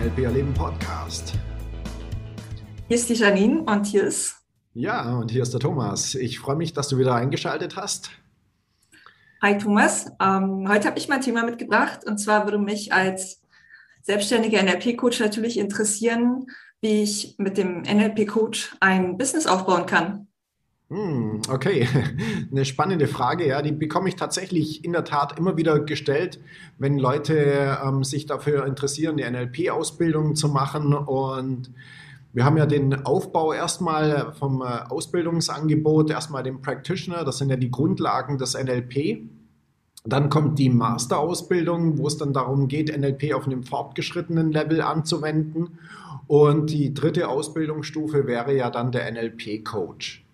NLP Erleben Podcast. Hier ist die Janine und hier ist. Ja, und hier ist der Thomas. Ich freue mich, dass du wieder eingeschaltet hast. Hi Thomas, ähm, heute habe ich mein Thema mitgebracht und zwar würde mich als selbstständiger NLP-Coach natürlich interessieren, wie ich mit dem NLP-Coach ein Business aufbauen kann. Hm, okay, eine spannende Frage, ja, die bekomme ich tatsächlich in der Tat immer wieder gestellt, wenn Leute ähm, sich dafür interessieren, die NLP-Ausbildung zu machen. Und wir haben ja den Aufbau erstmal vom äh, Ausbildungsangebot, erstmal den Practitioner, das sind ja die Grundlagen des NLP. Dann kommt die Masterausbildung, wo es dann darum geht, NLP auf einem fortgeschrittenen Level anzuwenden. Und die dritte Ausbildungsstufe wäre ja dann der NLP-Coach.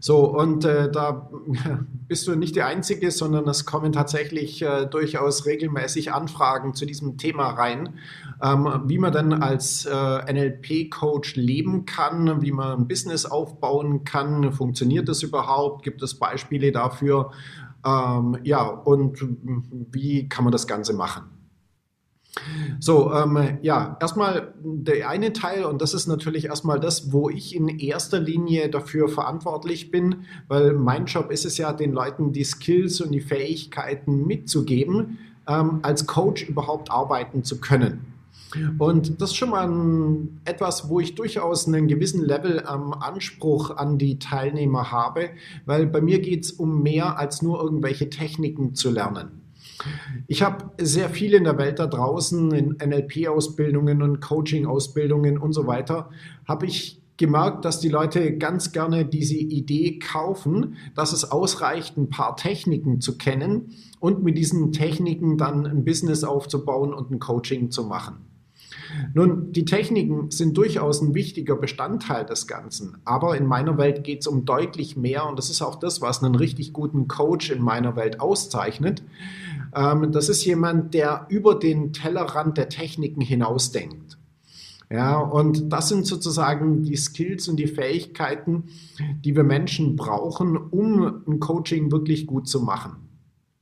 So, und äh, da bist du nicht die Einzige, sondern es kommen tatsächlich äh, durchaus regelmäßig Anfragen zu diesem Thema rein, ähm, wie man dann als äh, NLP-Coach leben kann, wie man ein Business aufbauen kann, funktioniert das überhaupt, gibt es Beispiele dafür, ähm, ja, und wie kann man das Ganze machen? So, ähm, ja, erstmal der eine Teil, und das ist natürlich erstmal das, wo ich in erster Linie dafür verantwortlich bin, weil mein Job ist es ja, den Leuten die Skills und die Fähigkeiten mitzugeben, ähm, als Coach überhaupt arbeiten zu können. Und das ist schon mal ein, etwas, wo ich durchaus einen gewissen Level am ähm, Anspruch an die Teilnehmer habe, weil bei mir geht es um mehr als nur irgendwelche Techniken zu lernen. Ich habe sehr viel in der Welt da draußen, in NLP-Ausbildungen und Coaching-Ausbildungen und so weiter, habe ich gemerkt, dass die Leute ganz gerne diese Idee kaufen, dass es ausreicht, ein paar Techniken zu kennen und mit diesen Techniken dann ein Business aufzubauen und ein Coaching zu machen. Nun, die Techniken sind durchaus ein wichtiger Bestandteil des Ganzen, aber in meiner Welt geht es um deutlich mehr und das ist auch das, was einen richtig guten Coach in meiner Welt auszeichnet. Ähm, das ist jemand, der über den Tellerrand der Techniken hinausdenkt. Ja, und das sind sozusagen die Skills und die Fähigkeiten, die wir Menschen brauchen, um ein Coaching wirklich gut zu machen.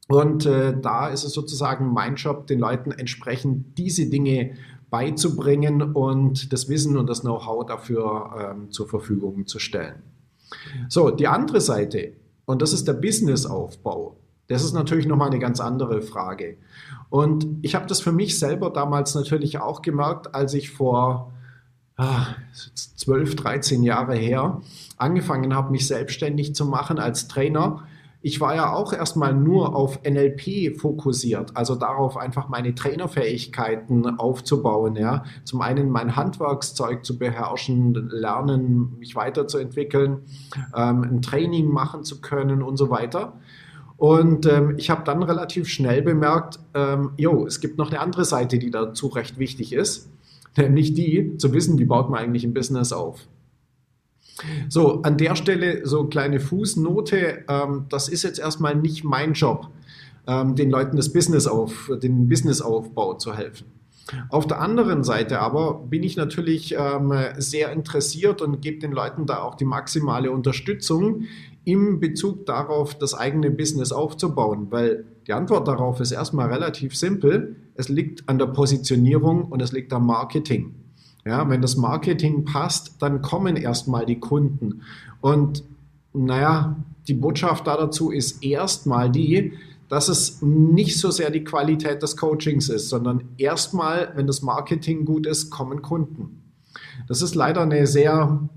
Und äh, da ist es sozusagen mein Job, den Leuten entsprechend diese Dinge beizubringen und das Wissen und das Know-how dafür ähm, zur Verfügung zu stellen. So, die andere Seite, und das ist der Businessaufbau. Das ist natürlich nochmal eine ganz andere Frage. Und ich habe das für mich selber damals natürlich auch gemerkt, als ich vor ah, 12, 13 Jahre her angefangen habe, mich selbstständig zu machen als Trainer. Ich war ja auch erstmal nur auf NLP fokussiert, also darauf einfach meine Trainerfähigkeiten aufzubauen, ja. Zum einen mein Handwerkszeug zu beherrschen, lernen, mich weiterzuentwickeln, ähm, ein Training machen zu können und so weiter. Und ähm, ich habe dann relativ schnell bemerkt, ähm, jo, es gibt noch eine andere Seite, die dazu recht wichtig ist, nämlich die, zu wissen, wie baut man eigentlich ein Business auf. So, an der Stelle so kleine Fußnote, ähm, das ist jetzt erstmal nicht mein Job, ähm, den Leuten das Business auf, den Businessaufbau zu helfen. Auf der anderen Seite aber bin ich natürlich ähm, sehr interessiert und gebe den Leuten da auch die maximale Unterstützung im Bezug darauf, das eigene Business aufzubauen, weil die Antwort darauf ist erstmal relativ simpel. Es liegt an der Positionierung und es liegt am Marketing. Ja, wenn das Marketing passt, dann kommen erstmal die Kunden. Und naja, die Botschaft da dazu ist erstmal die, dass es nicht so sehr die Qualität des Coachings ist, sondern erstmal, wenn das Marketing gut ist, kommen Kunden. Das ist leider eine sehr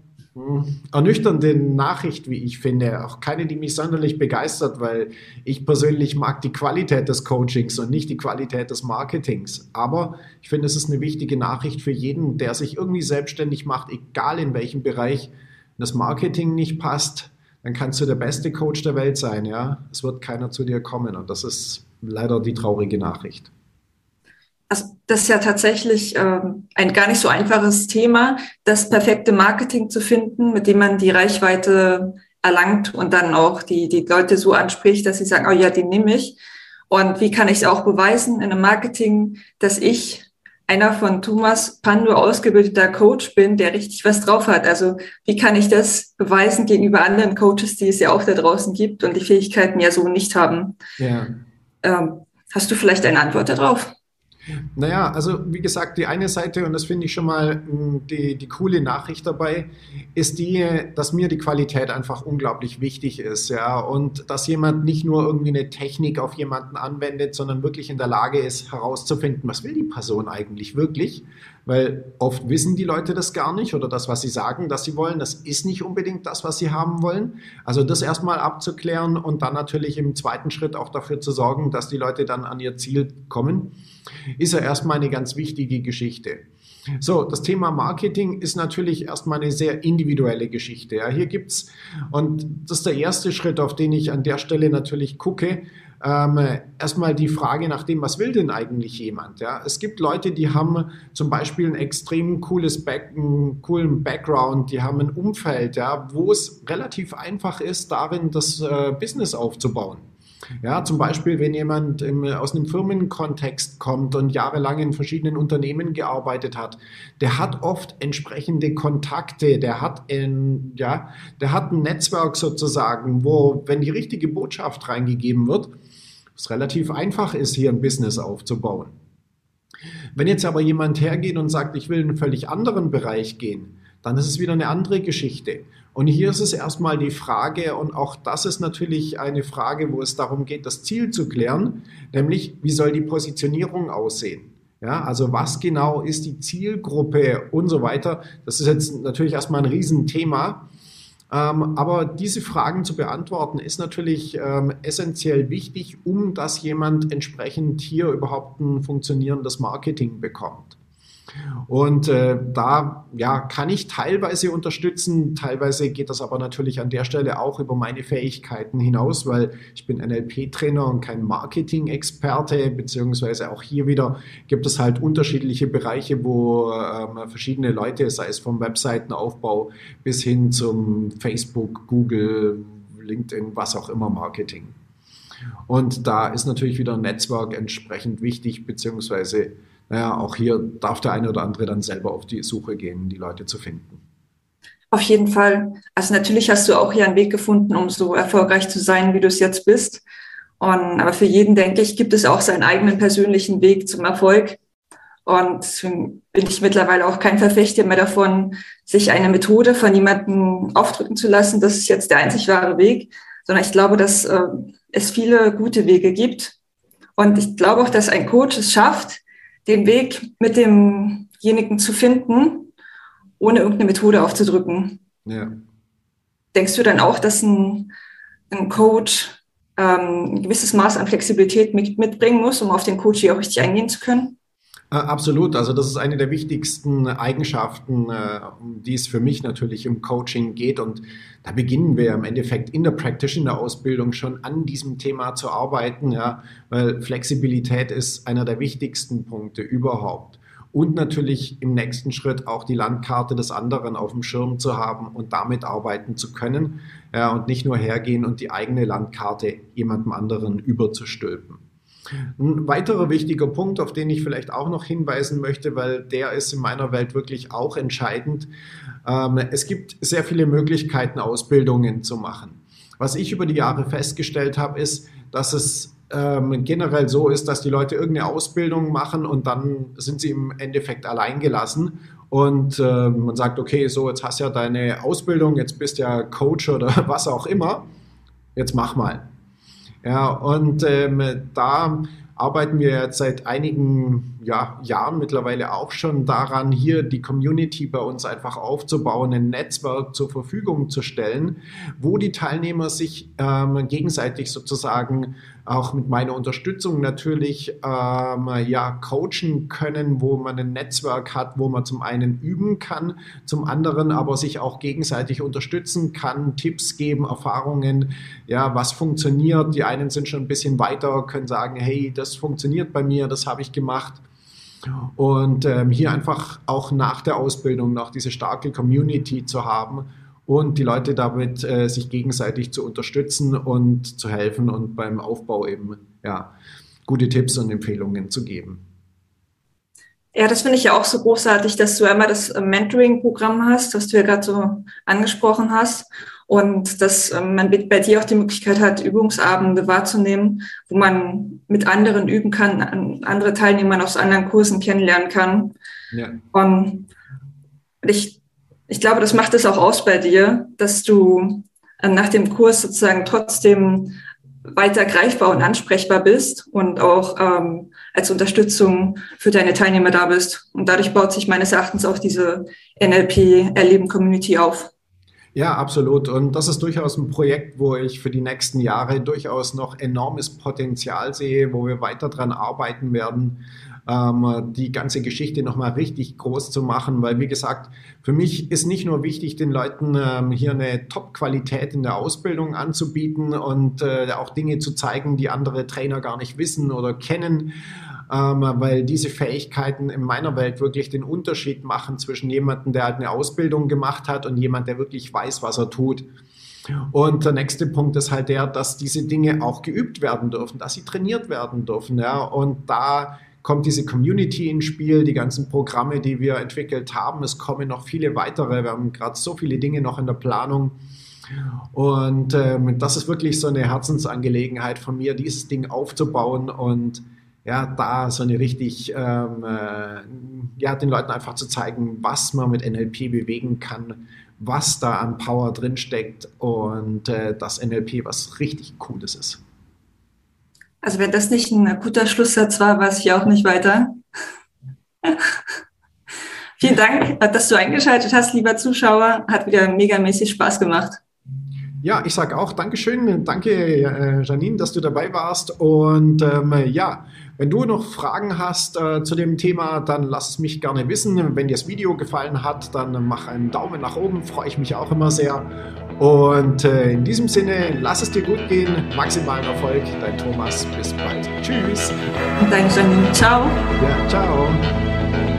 ernüchternde Nachricht, wie ich finde. Auch keine, die mich sonderlich begeistert, weil ich persönlich mag die Qualität des Coachings und nicht die Qualität des Marketings. Aber ich finde, es ist eine wichtige Nachricht für jeden, der sich irgendwie selbstständig macht, egal in welchem Bereich. Das Marketing nicht passt, dann kannst du der beste Coach der Welt sein, ja. Es wird keiner zu dir kommen und das ist leider die traurige Nachricht. Das ist ja tatsächlich ähm, ein gar nicht so einfaches Thema, das perfekte Marketing zu finden, mit dem man die Reichweite erlangt und dann auch die, die Leute so anspricht, dass sie sagen, oh ja, die nehme ich. Und wie kann ich es auch beweisen in einem Marketing, dass ich einer von Thomas Pando ausgebildeter Coach bin, der richtig was drauf hat. Also wie kann ich das beweisen gegenüber anderen Coaches, die es ja auch da draußen gibt und die Fähigkeiten ja so nicht haben? Ja. Ähm, hast du vielleicht eine Antwort darauf? Naja, also wie gesagt, die eine Seite, und das finde ich schon mal hm, die, die coole Nachricht dabei, ist die, dass mir die Qualität einfach unglaublich wichtig ist, ja, und dass jemand nicht nur irgendwie eine Technik auf jemanden anwendet, sondern wirklich in der Lage ist, herauszufinden, was will die Person eigentlich wirklich, weil oft wissen die Leute das gar nicht oder das, was sie sagen, dass sie wollen, das ist nicht unbedingt das, was sie haben wollen. Also das erstmal abzuklären und dann natürlich im zweiten Schritt auch dafür zu sorgen, dass die Leute dann an ihr Ziel kommen ist ja erstmal eine ganz wichtige Geschichte. So, das Thema Marketing ist natürlich erstmal eine sehr individuelle Geschichte. Ja, hier gibt's und das ist der erste Schritt, auf den ich an der Stelle natürlich gucke. Ähm, erstmal die Frage nach dem, was will denn eigentlich jemand? Ja, es gibt Leute, die haben zum Beispiel ein extrem cooles Back, einen coolen Background, die haben ein Umfeld, ja, wo es relativ einfach ist, darin das äh, Business aufzubauen. Ja, zum Beispiel, wenn jemand im, aus einem Firmenkontext kommt und jahrelang in verschiedenen Unternehmen gearbeitet hat, der hat oft entsprechende Kontakte, der hat ein, ja, der hat ein Netzwerk sozusagen, wo, wenn die richtige Botschaft reingegeben wird, es relativ einfach ist, hier ein Business aufzubauen. Wenn jetzt aber jemand hergeht und sagt, ich will in einen völlig anderen Bereich gehen, dann ist es wieder eine andere Geschichte. Und hier ist es erstmal die Frage, und auch das ist natürlich eine Frage, wo es darum geht, das Ziel zu klären, nämlich wie soll die Positionierung aussehen? Ja, also was genau ist die Zielgruppe und so weiter. Das ist jetzt natürlich erstmal ein Riesenthema. Ähm, aber diese Fragen zu beantworten ist natürlich ähm, essentiell wichtig, um dass jemand entsprechend hier überhaupt ein funktionierendes Marketing bekommt. Und äh, da ja, kann ich teilweise unterstützen, teilweise geht das aber natürlich an der Stelle auch über meine Fähigkeiten hinaus, weil ich bin NLP-Trainer und kein Marketing-Experte, beziehungsweise auch hier wieder gibt es halt unterschiedliche Bereiche, wo ähm, verschiedene Leute, sei es vom Webseitenaufbau bis hin zum Facebook, Google, LinkedIn, was auch immer Marketing. Und da ist natürlich wieder ein Netzwerk entsprechend wichtig, beziehungsweise naja, auch hier darf der eine oder andere dann selber auf die Suche gehen, die Leute zu finden. Auf jeden Fall. Also natürlich hast du auch hier einen Weg gefunden, um so erfolgreich zu sein, wie du es jetzt bist. Und, aber für jeden, denke ich, gibt es auch seinen eigenen persönlichen Weg zum Erfolg. Und deswegen bin ich mittlerweile auch kein Verfechter mehr davon, sich eine Methode von jemandem aufdrücken zu lassen. Das ist jetzt der einzig wahre Weg, sondern ich glaube, dass äh, es viele gute Wege gibt. Und ich glaube auch, dass ein Coach es schafft, den Weg mit demjenigen zu finden, ohne irgendeine Methode aufzudrücken. Ja. Denkst du dann auch, dass ein, ein Coach ähm, ein gewisses Maß an Flexibilität mit, mitbringen muss, um auf den Coach hier auch richtig eingehen zu können? Äh, absolut. Also das ist eine der wichtigsten Eigenschaften, äh, um die es für mich natürlich im Coaching geht. Und da beginnen wir im Endeffekt in der Practitioner-Ausbildung schon an diesem Thema zu arbeiten, ja, weil Flexibilität ist einer der wichtigsten Punkte überhaupt. Und natürlich im nächsten Schritt auch die Landkarte des anderen auf dem Schirm zu haben und damit arbeiten zu können ja, und nicht nur hergehen und die eigene Landkarte jemandem anderen überzustülpen. Ein weiterer wichtiger Punkt, auf den ich vielleicht auch noch hinweisen möchte, weil der ist in meiner Welt wirklich auch entscheidend. Ähm, es gibt sehr viele Möglichkeiten, Ausbildungen zu machen. Was ich über die Jahre festgestellt habe, ist, dass es ähm, generell so ist, dass die Leute irgendeine Ausbildung machen und dann sind sie im Endeffekt allein gelassen und äh, man sagt, okay, so jetzt hast du ja deine Ausbildung, jetzt bist du ja Coach oder was auch immer, jetzt mach mal. Ja, und ähm, da arbeiten wir jetzt seit einigen ja, Jahren mittlerweile auch schon daran, hier die Community bei uns einfach aufzubauen, ein Netzwerk zur Verfügung zu stellen, wo die Teilnehmer sich ähm, gegenseitig sozusagen auch mit meiner Unterstützung natürlich ähm, ja, coachen können, wo man ein Netzwerk hat, wo man zum einen üben kann, zum anderen aber sich auch gegenseitig unterstützen kann, Tipps geben, Erfahrungen, ja, was funktioniert. Die einen sind schon ein bisschen weiter, können sagen, hey, das funktioniert bei mir, das habe ich gemacht. Und ähm, hier einfach auch nach der Ausbildung noch diese starke Community zu haben und die Leute damit äh, sich gegenseitig zu unterstützen und zu helfen und beim Aufbau eben ja, gute Tipps und Empfehlungen zu geben. Ja, das finde ich ja auch so großartig, dass du einmal das äh, Mentoring-Programm hast, was du ja gerade so angesprochen hast. Und dass ähm, man bei dir auch die Möglichkeit hat, Übungsabende wahrzunehmen, wo man mit anderen üben kann, andere Teilnehmer aus anderen Kursen kennenlernen kann. Ja. Und ich, ich glaube, das macht es auch aus bei dir, dass du äh, nach dem Kurs sozusagen trotzdem weiter greifbar und ansprechbar bist und auch ähm, als Unterstützung für deine Teilnehmer da bist. Und dadurch baut sich meines Erachtens auch diese NLP-Erleben-Community auf. Ja, absolut. Und das ist durchaus ein Projekt, wo ich für die nächsten Jahre durchaus noch enormes Potenzial sehe, wo wir weiter dran arbeiten werden, ähm, die ganze Geschichte nochmal richtig groß zu machen, weil wie gesagt, für mich ist nicht nur wichtig, den Leuten ähm, hier eine Top-Qualität in der Ausbildung anzubieten und äh, auch Dinge zu zeigen, die andere Trainer gar nicht wissen oder kennen, ähm, weil diese Fähigkeiten in meiner Welt wirklich den Unterschied machen zwischen jemandem, der halt eine Ausbildung gemacht hat und jemand, der wirklich weiß, was er tut. Und der nächste Punkt ist halt der, dass diese Dinge auch geübt werden dürfen, dass sie trainiert werden dürfen. Ja. Und da kommt diese Community ins Spiel, die ganzen Programme, die wir entwickelt haben. Es kommen noch viele weitere. Wir haben gerade so viele Dinge noch in der Planung. Und ähm, das ist wirklich so eine Herzensangelegenheit von mir, dieses Ding aufzubauen und ja, da so eine richtig, ähm, äh, ja, den Leuten einfach zu zeigen, was man mit NLP bewegen kann, was da an Power drinsteckt und äh, dass NLP was richtig Cooles ist. Also wenn das nicht ein guter Schlusssatz war, weiß ich auch nicht weiter. Vielen Dank, dass du eingeschaltet hast, lieber Zuschauer. Hat wieder megamäßig Spaß gemacht. Ja, ich sage auch Dankeschön. Danke, äh, Janine, dass du dabei warst. Und ähm, ja, wenn du noch Fragen hast äh, zu dem Thema, dann lass es mich gerne wissen. Wenn dir das Video gefallen hat, dann mach einen Daumen nach oben, freue ich mich auch immer sehr. Und äh, in diesem Sinne, lass es dir gut gehen, maximalen Erfolg, dein Thomas, bis bald. Tschüss. Dein Janine, ciao. Ja, ciao.